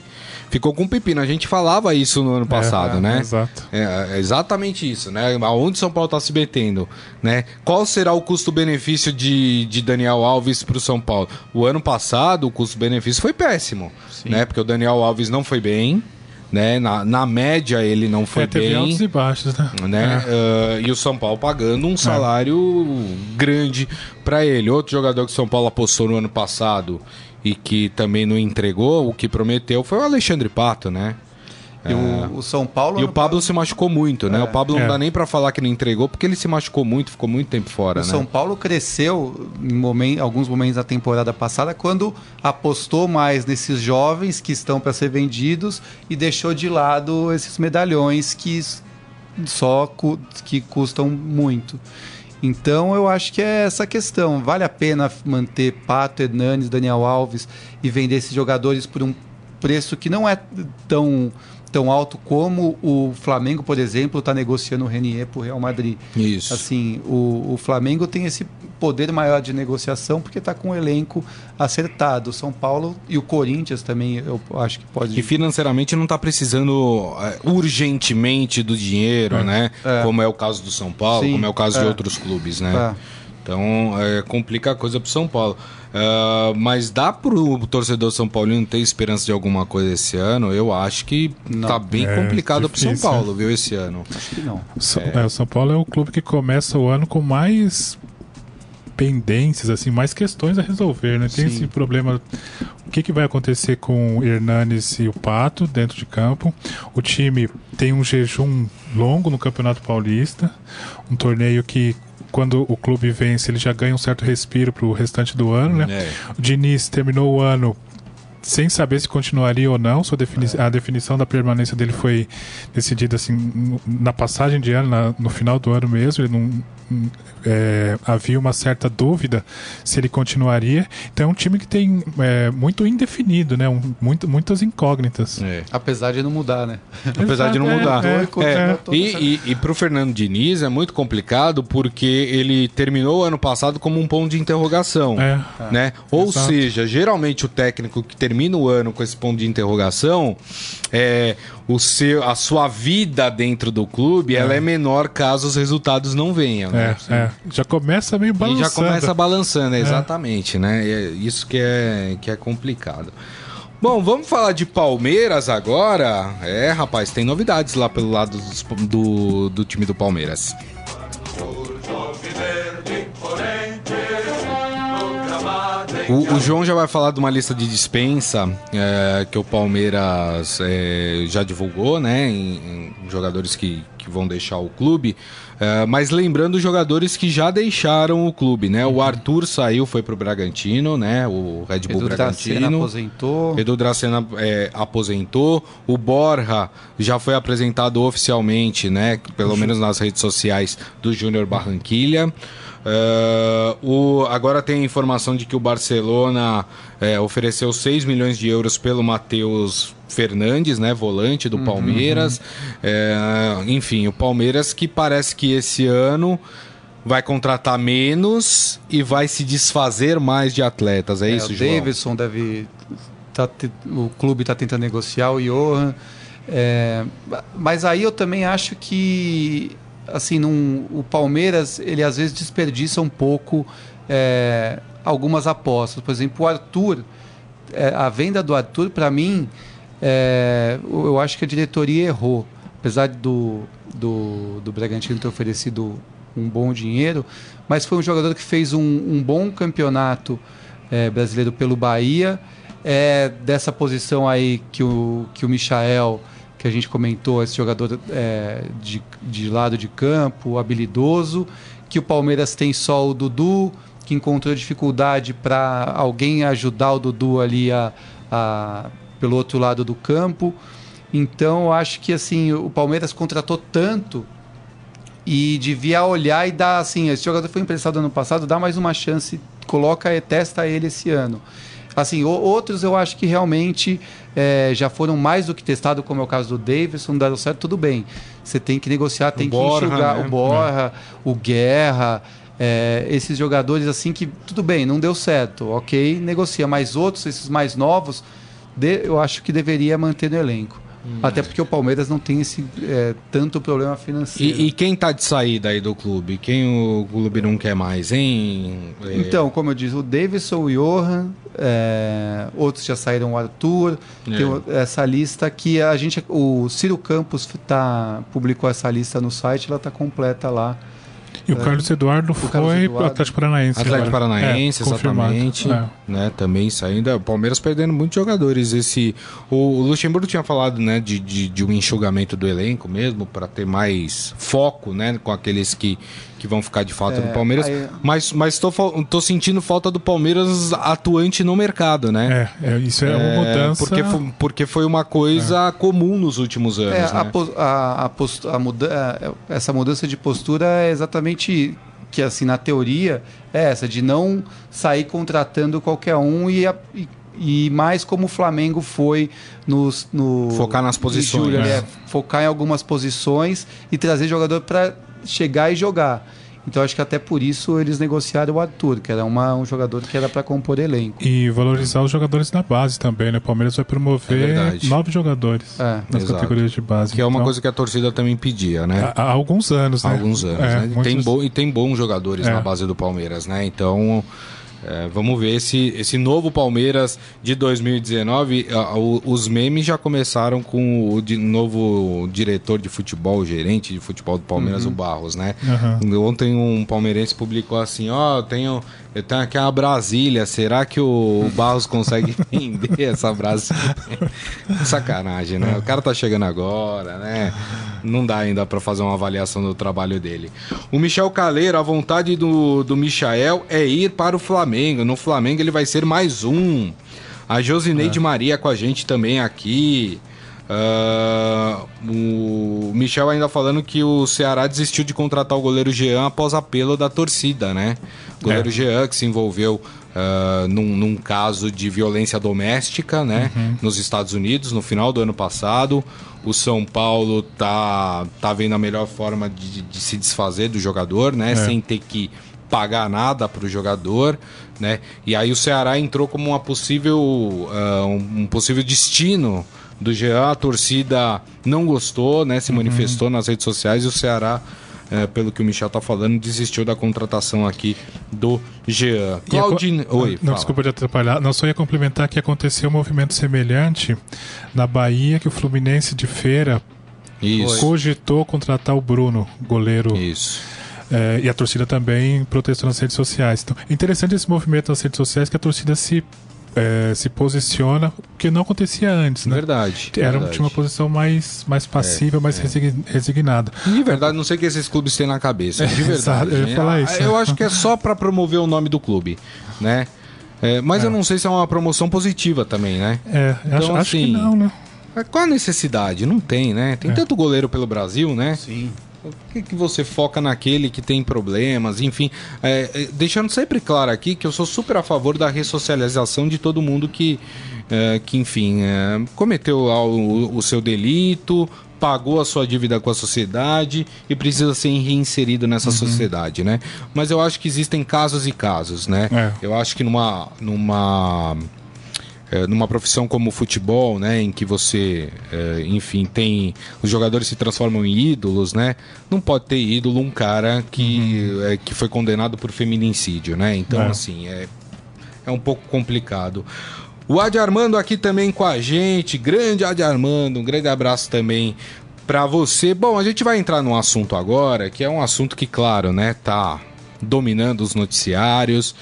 Ficou com pepino. A gente falava isso no ano passado, é, né? exato. É, é exatamente isso, né? Aonde São Paulo está se metendo, né? Qual será o custo-benefício de, de Daniel Alves para o São Paulo? O ano passado o custo-benefício foi péssimo, né? Porque o Daniel Alves não foi bem, né? Na, na média ele não foi é, teve altos bem, e baixos, né? né? Ah, e o São Paulo pagando um salário grande para ele. Outro jogador que o São Paulo apostou no ano passado e que também não entregou o que prometeu foi o Alexandre Pato, né? E o, o São Paulo. E o Pablo se machucou muito, né? É. O Pablo não É. dá nem pra falar que não entregou, porque ele se machucou muito, ficou muito tempo fora, O né? São Paulo cresceu em momen- alguns momentos da temporada passada quando apostou mais nesses jovens que estão para ser vendidos e deixou de lado esses medalhões que só cu- que custam muito. Então eu acho que é essa questão. Vale a pena manter Pato, Hernanes, Daniel Alves e vender esses jogadores por um preço que não é tão, tão alto como o Flamengo, por exemplo, está negociando o Renier para o Real Madrid. Isso. Assim, o, o Flamengo tem esse poder maior de negociação porque está com o elenco acertado. O São Paulo e o Corinthians também, eu acho que pode. E financeiramente não tá precisando é, urgentemente do dinheiro, né? É. Como é o caso do São Paulo, Sim, como é o caso de é. outros clubes, né? É. Então, é, complica a coisa pro São Paulo. Ah, mas dá pro torcedor São Paulino ter esperança de alguma coisa esse ano? Eu acho que Não. tá bem É, complicado pro São Paulo, viu, esse ano. Acho que não. O São- é, o São Paulo é o clube que começa o ano com mais pendências, assim, mais questões a resolver, né? Tem Sim. esse problema. O que, que vai acontecer com o Hernanes e o Pato dentro de campo? O time tem um jejum longo no Campeonato Paulista, um torneio que quando o clube vence, ele já ganha um certo respiro para o restante do ano, né? É. O Diniz terminou o ano sem saber se continuaria ou não. Sua defini A definição da permanência dele foi decidida assim na passagem de ano, na- no final do ano mesmo. Ele não, hum, é, havia uma certa dúvida se ele continuaria. Então é um time que tem é, muito indefinido, né? Um, muito, muitas incógnitas. É. Apesar de não mudar, né? Apesar de não É, mudar. é, é. E, e, e pro Fernando Diniz é muito complicado porque ele terminou o ano passado como um ponto de interrogação. É. Né? Ou Exato. seja, geralmente o técnico que termina o ano com esse ponto de interrogação, é, o seu, a sua vida dentro do clube ela é menor caso os resultados não venham. né? É, é. Já começa meio E balançando. já começa balançando, exatamente, né? E é isso que é, que é complicado. Bom, vamos falar de Palmeiras agora. É, rapaz, tem novidades lá pelo lado dos- do, do time do Palmeiras. O, o João já vai falar de uma lista de dispensa é, que o Palmeiras é, já divulgou, né? Em, em jogadores que, que vão deixar o clube. É, mas lembrando os jogadores que já deixaram o clube, né? O Arthur saiu, foi pro Bragantino, né? O Red Bull Edu Dracena Bragantino. aposentou. Edu Dracena é, aposentou. O Borja já foi apresentado oficialmente, né? Pelo menos nas redes sociais do Júnior Barranquilha. É, o, agora tem a informação de que o Barcelona é, ofereceu 6 milhões de euros pelo Matheus Fernandes, né, volante do Palmeiras. É, enfim, o Palmeiras que parece que esse ano vai contratar menos e vai se desfazer mais de atletas. É, É, isso, o João? Davidson deve. Tá, o clube está tentando negociar, o Johan. É, mas aí eu também acho que assim, num- o Palmeiras ele às vezes desperdiça um pouco é, algumas apostas. Por exemplo, o Arthur, é, a venda do Arthur, para mim, é, eu acho que a diretoria errou. Apesar do, do, do Bragantino ter oferecido um bom dinheiro, mas foi um jogador que fez um, um bom campeonato é, brasileiro pelo Bahia. É dessa posição aí que o, que o Michael, que a gente comentou, esse jogador é, de, de lado de campo, habilidoso, que o Palmeiras tem só o Dudu, que encontrou dificuldade para alguém ajudar o Dudu ali a, a- pelo outro lado do campo. Então, eu acho que assim, o Palmeiras contratou tanto e devia olhar e dar assim, esse jogador foi emprestado ano passado, dá mais uma chance, coloca e testa ele esse ano. Assim, o- outros eu acho que realmente eh, já foram mais do que testados, como é o caso do Davidson, não deram certo, tudo bem. Você tem que negociar, tem que Borja, enxugar né? o Borja, o Guerra, eh, esses jogadores assim que, tudo bem, não deu certo, ok, negocia. Mas outros, esses mais novos, de- eu acho que deveria manter no elenco. Hum. Até porque o Palmeiras não tem esse eh, tanto problema financeiro. E, e quem tá de saída aí do clube? Quem o clube não quer mais, hein? É, Então, como eu disse, o Davidson, o Johan, é, outros já saíram, o Arthur. É. Tem essa lista que a gente. O Ciro Campos tá, publicou essa lista no site, ela está completa lá. E o Carlos Eduardo foi Carlos pro Eduardo. Atlético Paranaense. Atlético agora. Paranaense, É, exatamente. É. Né, também saindo. O Palmeiras perdendo muitos jogadores. Esse, o, o Luxemburgo tinha falado né, de, de, de um enxugamento do elenco mesmo, para ter mais foco né, com aqueles que, que vão ficar de fato É, no Palmeiras. aí- Mas, mas tô, tô sentindo falta do Palmeiras atuante no mercado, né? É, é, isso é, uma É, mudança. Porque, foi, porque foi uma coisa comum nos últimos anos. É, né? a, pos- a, a a muda- é, essa mudança de postura é exatamente que, assim, na teoria, é essa, de não sair contratando qualquer um e, a- e, e mais como o Flamengo foi nos, no. Focar nas posições, julho, né? é, focar em algumas posições e trazer jogador para chegar e jogar. Então acho que até por isso eles negociaram o Arthur, que era uma, um jogador que era para compor elenco. E valorizar os jogadores da base também, né? O Palmeiras vai É promover verdade. nove jogadores É, nas exato. categorias de base. Que é uma Então, coisa que a torcida também pedia, né? há, há alguns anos, Há né? alguns anos, É, né? E Tem muitos- bo- e tem bons jogadores É. na base do Palmeiras, né? Então, é, vamos ver esse, esse novo Palmeiras de 2019. ah, o- os memes já começaram com o de- novo diretor de futebol, gerente de futebol do Palmeiras, o Barros, né? Aham. Ontem um palmeirense publicou assim, ó, eu tenho, eu tenho aqui uma Brasília, será que o Barros consegue *laughs* vender essa Brasília? Sacanagem, né? O cara tá chegando agora, né? Não dá ainda pra fazer uma avaliação do trabalho dele. O Michel Caleiro, a vontade do, do Michael é ir para o Flamengo. No Flamengo ele vai ser mais um. A Josineide Maria com a gente também aqui. Ah, o Michel ainda falando que o Ceará desistiu de contratar o goleiro Jean após apelo da torcida, né? O goleiro É. Jean que se envolveu ah, num, num caso de violência doméstica, né? Nos Estados Unidos, no final do ano passado. O São Paulo tá, tá vendo a melhor forma de, de se desfazer do jogador, né? É. Sem ter que pagar nada para o jogador, né? E aí o Ceará entrou como uma possível, um, um possível destino do Jean. A torcida não gostou, né? Se Uhum. manifestou nas redes sociais e o Ceará, eh, pelo que o Michel tá falando, desistiu da contratação aqui do Jean. Claudine, oi, Não, fala. desculpa de atrapalhar. Não, só ia complementar que aconteceu um movimento semelhante na Bahia, que o Fluminense de Feira Isso. cogitou contratar o Bruno, goleiro. Isso. É, e a torcida também protestou nas redes sociais. Então, é interessante esse movimento nas redes sociais que a torcida se é, se posiciona, o que não acontecia antes, né? Verdade. Era, verdade. tinha uma posição mais, mais passiva, mais resign- resignada. De verdade, não sei o que esses clubes têm na cabeça. De Exato, verdade. eu ia falar isso. Eu acho que é só pra promover o nome do clube, né? É, mas eu não sei se é uma promoção positiva também, né? É, Então, acho, acho que assim, não, né? Qual a necessidade? Não tem, né? Tem É. tanto goleiro pelo Brasil, né? Sim. Por que, que você foca naquele que tem problemas? Enfim, é, é, deixando sempre claro aqui que eu sou super a favor da ressocialização de todo mundo que, é, que enfim, é, cometeu o, o seu delito, pagou a sua dívida com a sociedade e precisa ser reinserido nessa sociedade, né? Mas eu acho que existem casos e casos, né? É. Eu acho que numa, numa é, numa profissão como o futebol, né, em que você, é, enfim, tem os jogadores se transformam em ídolos, né? Não pode ter ídolo um cara que, é, que foi condenado por feminicídio, né? Então, É. assim, é, é um pouco complicado. O Adi Armando aqui também com a gente, grande Adi Armando, um grande abraço também pra você. Bom, a gente vai entrar num assunto agora, que é um assunto que, claro, né, tá dominando os noticiários,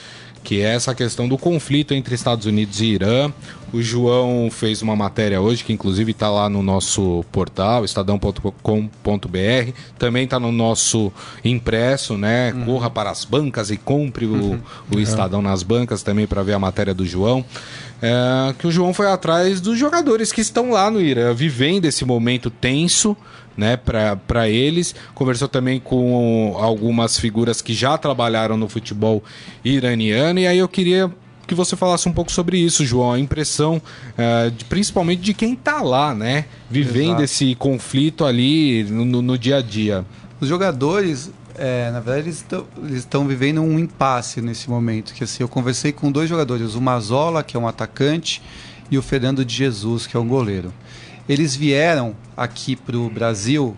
que é essa questão do conflito entre Estados Unidos e Irã. O João fez uma matéria hoje, que inclusive está lá no nosso portal, estadão.com.br, também está no nosso impresso, né? Corra para as bancas e compre o, o Estadão nas bancas também para ver a matéria do João. É, que o João foi atrás dos jogadores que estão lá no Irã, vivendo esse momento tenso, né, para eles. Conversou também com algumas figuras que já trabalharam no futebol iraniano. E aí eu queria que você falasse um pouco sobre isso, João. A impressão, é, de- principalmente de quem tá lá, né, vivendo Exato. esse conflito ali no, no- dia a dia. Os jogadores, é, na verdade, eles estão vivendo um impasse nesse momento. Que assim, eu conversei com dois jogadores, o Mazola, que é um atacante, e o Fernando de Jesus, que é um goleiro. Eles vieram aqui para o Brasil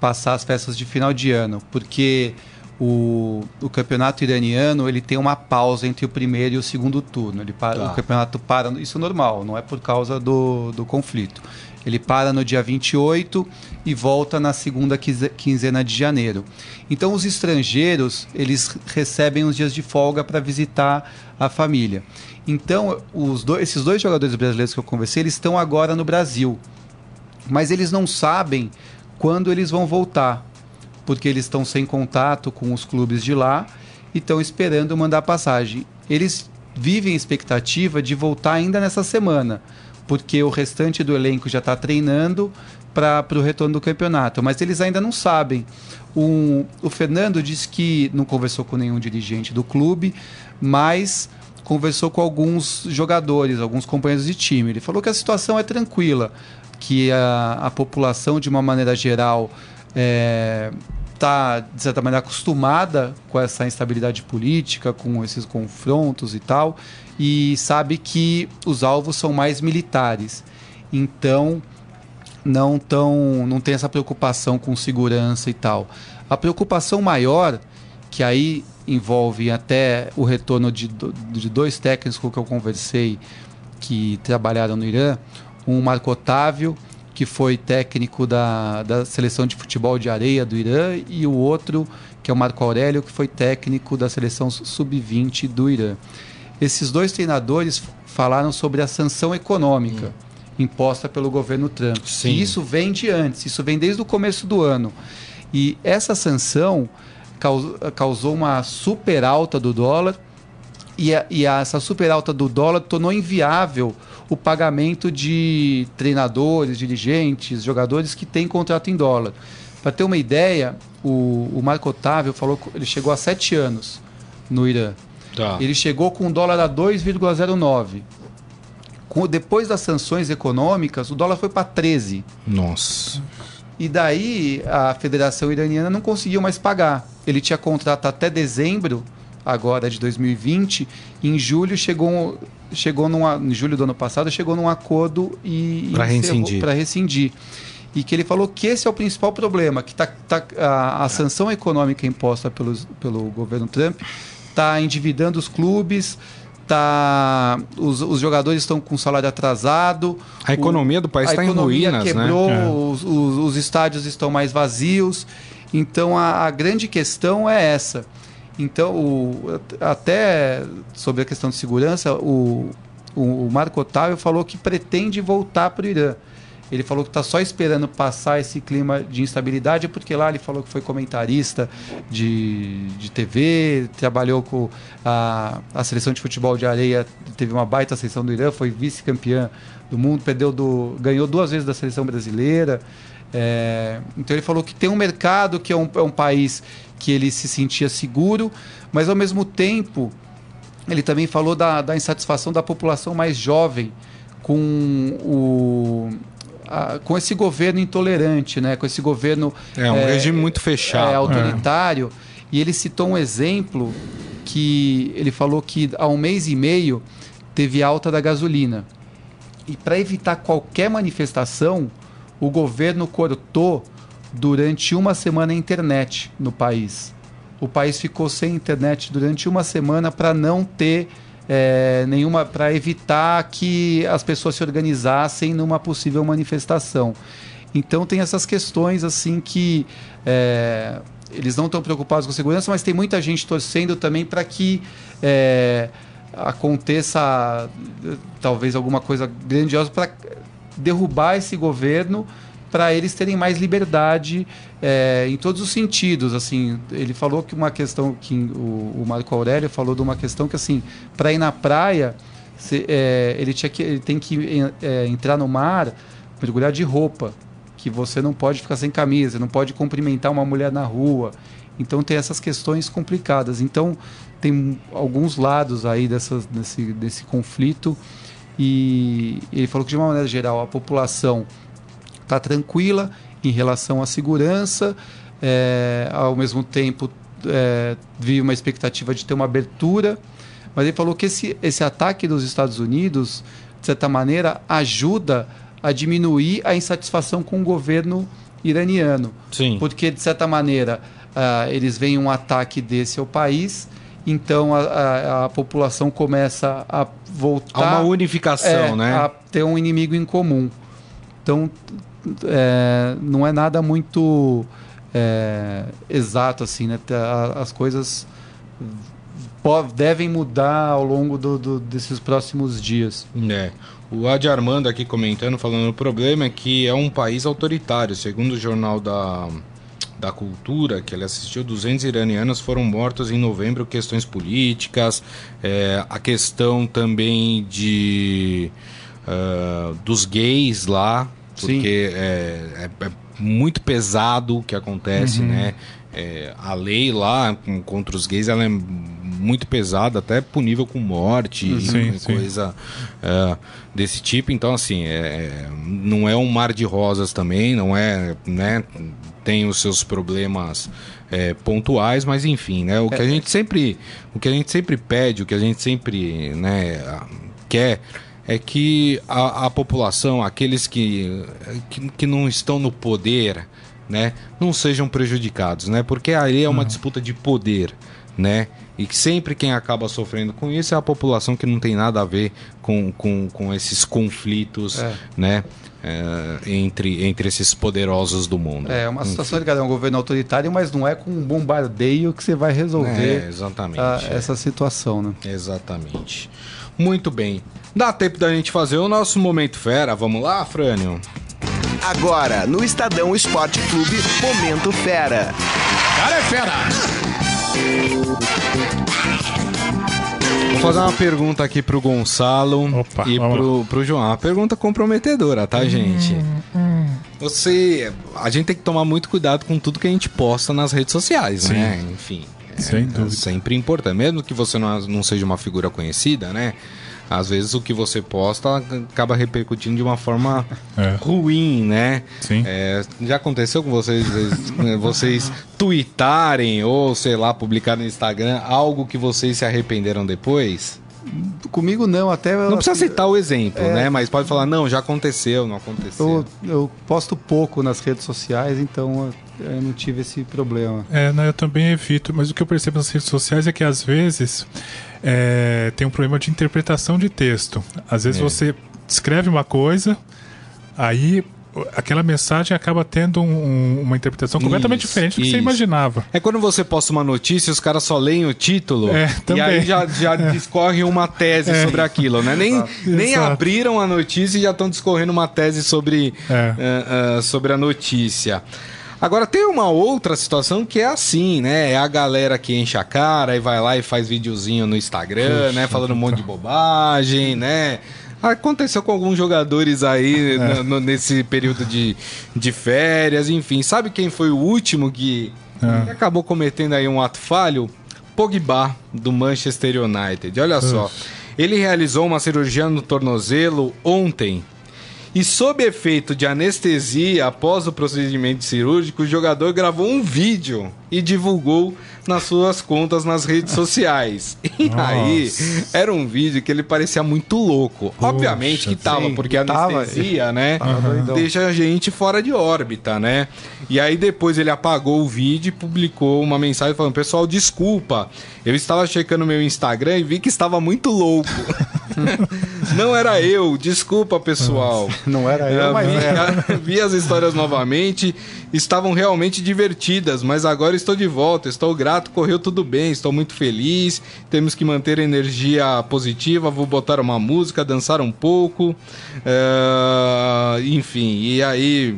passar as festas de final de ano, porque o, o campeonato iraniano ele tem uma pausa entre o primeiro e o segundo turno. Ele para, Tá. O campeonato para, isso é normal, não é por causa do, do conflito. Ele para no dia 28 e volta na segunda quinze- quinzena de janeiro. Então os estrangeiros, eles recebem uns dias de folga para visitar a família. Então, os dois- esses dois jogadores brasileiros que eu conversei, eles estão agora no Brasil. Mas eles não sabem quando eles vão voltar, porque eles estão sem contato com os clubes de lá e estão esperando mandar passagem. Eles vivem expectativa de voltar ainda nessa semana, porque o restante do elenco já está treinando para o retorno do campeonato, mas eles ainda não sabem. O, o Fernando disse que não conversou com nenhum dirigente do clube, mas conversou com alguns jogadores, alguns companheiros de time. Ele falou que a situação é tranquila, que a, a população, de uma maneira geral, está, de certa maneira, acostumada com essa instabilidade política, com esses confrontos e tal, e sabe que os alvos são mais militares. Então, não, tão, não tem essa preocupação com segurança e tal. A preocupação maior, que aí envolve até o retorno de, de dois técnicos com que eu conversei que trabalharam no Irã, um Marco Otávio, que foi técnico da, da seleção de futebol de areia do Irã, e o outro, que é o Marco Aurélio, que foi técnico da seleção sub-20 do Irã. Esses dois treinadores falaram sobre a sanção econômica imposta pelo governo Trump. Sim. E isso vem de antes, isso vem desde o começo do ano. E essa sanção caus- causou uma super alta do dólar e, a- e a- essa super alta do dólar tornou inviável o pagamento de treinadores, dirigentes, jogadores que têm contrato em dólar. Para ter uma ideia, o, o Marco Otávio falou que ele chegou há sete anos no Irã. Tá. Ele chegou com o dólar a 2,09. Com- Depois das sanções econômicas, o dólar foi para 13. Nossa. E daí a Federação Iraniana não conseguiu mais pagar. Ele tinha contrato até dezembro, agora de 2020. E em julho chegou, chegou num, a- em julho do ano passado chegou num acordo e Pra rescindir. para rescindir. E que ele falou que esse é o principal problema, que tá, tá- a, a sanção econômica imposta pelos, pelo governo Trump está endividando os clubes, tá, os, os jogadores estão com salário atrasado. A economia do país está em ruínas, quebrou, né? Os, os- os estádios estão mais vazios. Então a, a grande questão é essa. Então, o- até sobre a questão de segurança, o, o, Marco Otávio falou que pretende voltar para o Irã. Ele falou que está só esperando passar esse clima de instabilidade, porque lá ele falou que foi comentarista de, de TV, trabalhou com a, a seleção de futebol de areia, teve uma baita seleção do Irã, foi vice-campeã do mundo, perdeu do, ganhou duas vezes da seleção brasileira. É, então ele falou que tem um mercado que é um, é um país que ele se sentia seguro, mas ao mesmo tempo ele também falou da, da insatisfação da população mais jovem com o, a, com esse governo intolerante, né? com esse governo É um regime muito fechado. é, autoritário. E ele citou um exemplo que ele falou que há um mês e meio teve alta da gasolina. E para evitar qualquer manifestação, o governo cortou durante uma semana a internet no país. O país ficou sem internet durante uma semana para não ter é, nenhuma, para evitar que as pessoas se organizassem numa possível manifestação. Então tem essas questões assim que é, eles não estão preocupados com segurança, mas tem muita gente torcendo também para que é, aconteça talvez alguma coisa grandiosa para derrubar esse governo para eles terem mais liberdade é, em todos os sentidos assim. Ele falou que uma questão que o, o Marco Aurélio falou de uma questão que assim para ir na praia se- é, ele tinha que ele tem que é, entrar no mar mergulhar de roupa que você não pode ficar sem camisa não pode cumprimentar uma mulher na rua. Então tem essas questões complicadas. Então tem alguns lados aí dessas, desse, desse conflito. E ele falou que de uma maneira geral a população está tranquila em relação à segurança, é, ao mesmo tempo é, vive uma expectativa de ter uma abertura, mas ele falou que esse, esse ataque dos Estados Unidos, de certa maneira, ajuda a diminuir a insatisfação com o governo iraniano. Sim. Porque, de certa maneira, ah, eles veem um ataque desse ao país, então a, a- a população começa a voltar uma unificação, é, né? a ter um inimigo em comum. Então, é, não é nada muito é, exato assim, né? A- As coisas devem mudar ao longo do- do- desses próximos dias. É. O Adi Armando aqui comentando, falando o problema é que é um país autoritário. Segundo o jornal da, da Cultura, que ele assistiu, 200 iranianos foram mortos em novembro, questões políticas, é, a questão também de ah, dos gays lá. Porque é, é- é muito pesado o que acontece, né? É, a lei lá contra os gays ela é muito pesada, até punível com morte e Sim, coisa é, desse tipo. Então, assim, é, não é um mar de rosas também, não é, né? Tem os seus problemas é, pontuais, mas enfim, né? O que a gente sempre, o que a gente sempre pede, o que a gente sempre, né, quer é que a, a população, aqueles que, que, que não estão no poder, né, não sejam prejudicados, né? Porque aí é uma disputa de poder, né? E sempre quem acaba sofrendo com isso é a população que não tem nada a ver com, com, com esses conflitos, É. né? é, entre, entre esses poderosos do mundo. É uma situação delicada, é um governo autoritário, mas não é com um bombardeio que você vai É, resolver exatamente. ah, é. essa situação, né? Exatamente. Muito bem. Dá tempo da gente fazer o nosso momento fera. Vamos lá, Frânio? Agora, no Estadão Esporte Clube, Momento Fera. Cara é fera! Vou fazer uma pergunta aqui pro Gonçalo Opa, e pro, pro João. Uma pergunta comprometedora, tá, gente? Você. A gente tem que tomar muito cuidado com tudo que a gente posta nas redes sociais, Sim. né? Enfim. Sem é, dúvida. sempre importante. Mesmo que você não, não seja uma figura conhecida, né? Às vezes o que você posta acaba repercutindo de uma forma É. ruim, né? Sim. É, já aconteceu com vocês, vocês, vocês tweetarem ou, sei lá, publicarem no Instagram algo que vocês se arrependeram depois? Comigo não, até Não precisa citar o exemplo, É. né? Mas pode falar, não, já aconteceu, não aconteceu. eu, eu posto pouco nas redes sociais, então eu, eu não tive esse problema. É, não, eu também evito, mas o que eu percebo nas redes sociais é que às vezes é, tem um problema de interpretação de texto. Às vezes É. você escreve uma coisa, aí aquela mensagem acaba tendo um- um- uma interpretação completamente Isso, diferente do que você isso. imaginava. É quando você posta uma notícia, os caras só leem o título É, e aí já, já *laughs* discorre uma tese sobre aquilo, né? Nem, nem Exato. abriram a notícia e já estão discorrendo uma tese sobre, É. ah, ah, sobre a notícia. Agora, tem uma outra situação que é assim, né? É a galera que enche a cara e vai lá e faz videozinho no Instagram, né? Falando um monte de bobagem, né? Aconteceu com alguns jogadores aí no- no- nesse período de, de férias, enfim. Sabe quem foi o último que, É. que acabou cometendo aí um ato falho? Pogba, do Manchester United. Olha só, ele realizou uma cirurgia no tornozelo ontem. E sob efeito de anestesia após o procedimento cirúrgico, o jogador gravou um vídeo e divulgou nas suas contas nas redes sociais. *laughs* E aí, era um vídeo que ele parecia muito louco. Obviamente que tava, sim, porque a tava. anestesia, né, Tava deixa a gente fora de órbita, né? E aí depois ele apagou o vídeo e publicou uma mensagem falando: "Pessoal, desculpa. Eu estava checando meu Instagram e vi que estava muito louco. *laughs* Não era eu. Desculpa, pessoal." Não era eu, mas vi, *laughs* vi as histórias novamente, estavam realmente divertidas, mas agora estou de volta, estou grato, correu tudo bem, estou muito feliz, temos que manter a energia positiva, vou botar uma música, dançar um pouco, é, enfim, e aí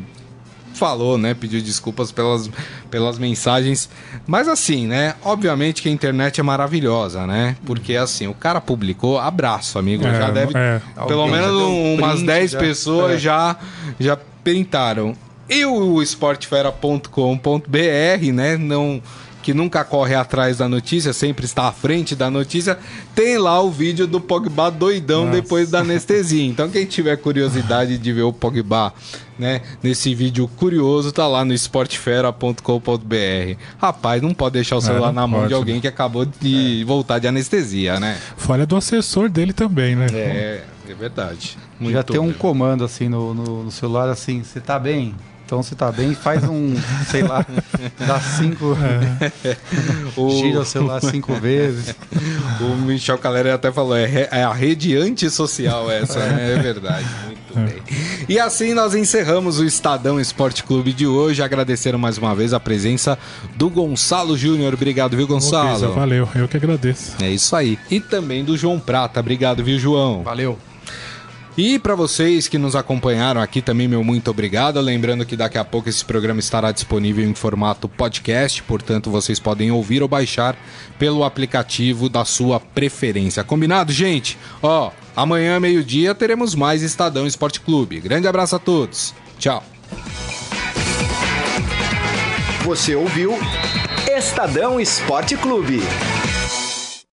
falou, né, pediu desculpas pelas, pelas mensagens, mas assim, né, obviamente que a internet é maravilhosa, né, porque assim, o cara publicou, abraço, amigo, É, já deve, é. pelo Alguém menos um umas print, 10 já. pessoas É. já, já printaram. E o esportefera.com.br, né, não que nunca corre atrás da notícia, sempre está à frente da notícia, tem lá o vídeo do Pogba doidão Nossa. depois da anestesia. Então quem tiver curiosidade de ver o Pogba, né, nesse vídeo curioso, tá lá no esportefera.com.br. Rapaz, não pode deixar o celular não na mão pode, de alguém que acabou de voltar de anestesia, né? Falha do assessor dele também, né? É, é verdade. Já Muito tem um comando assim no, no, no celular assim, você tá bem? Então você tá bem, faz um, sei lá, *laughs* dá cinco. *laughs* O- Gira o celular cinco *laughs* vezes. O Michel Calera até falou, é, é a rede antissocial essa, né? É verdade, muito bem. E assim nós encerramos o Estadão Esporte Clube de hoje, agradecendo mais uma vez a presença do Gonçalo Júnior. Obrigado, viu, Ô, Pisa, Gonçalo? valeu, eu que agradeço. É isso aí. E também do João Prata. Obrigado, viu, João? Valeu. E para vocês que nos acompanharam aqui também, meu muito obrigado. Lembrando que daqui a pouco esse programa estará disponível em formato podcast, portanto vocês podem ouvir ou baixar pelo aplicativo da sua preferência. Combinado, gente? Ó, amanhã, meio-dia, teremos mais Estadão Esporte Clube. Grande abraço a todos. Tchau. Você ouviu Estadão Esporte Clube.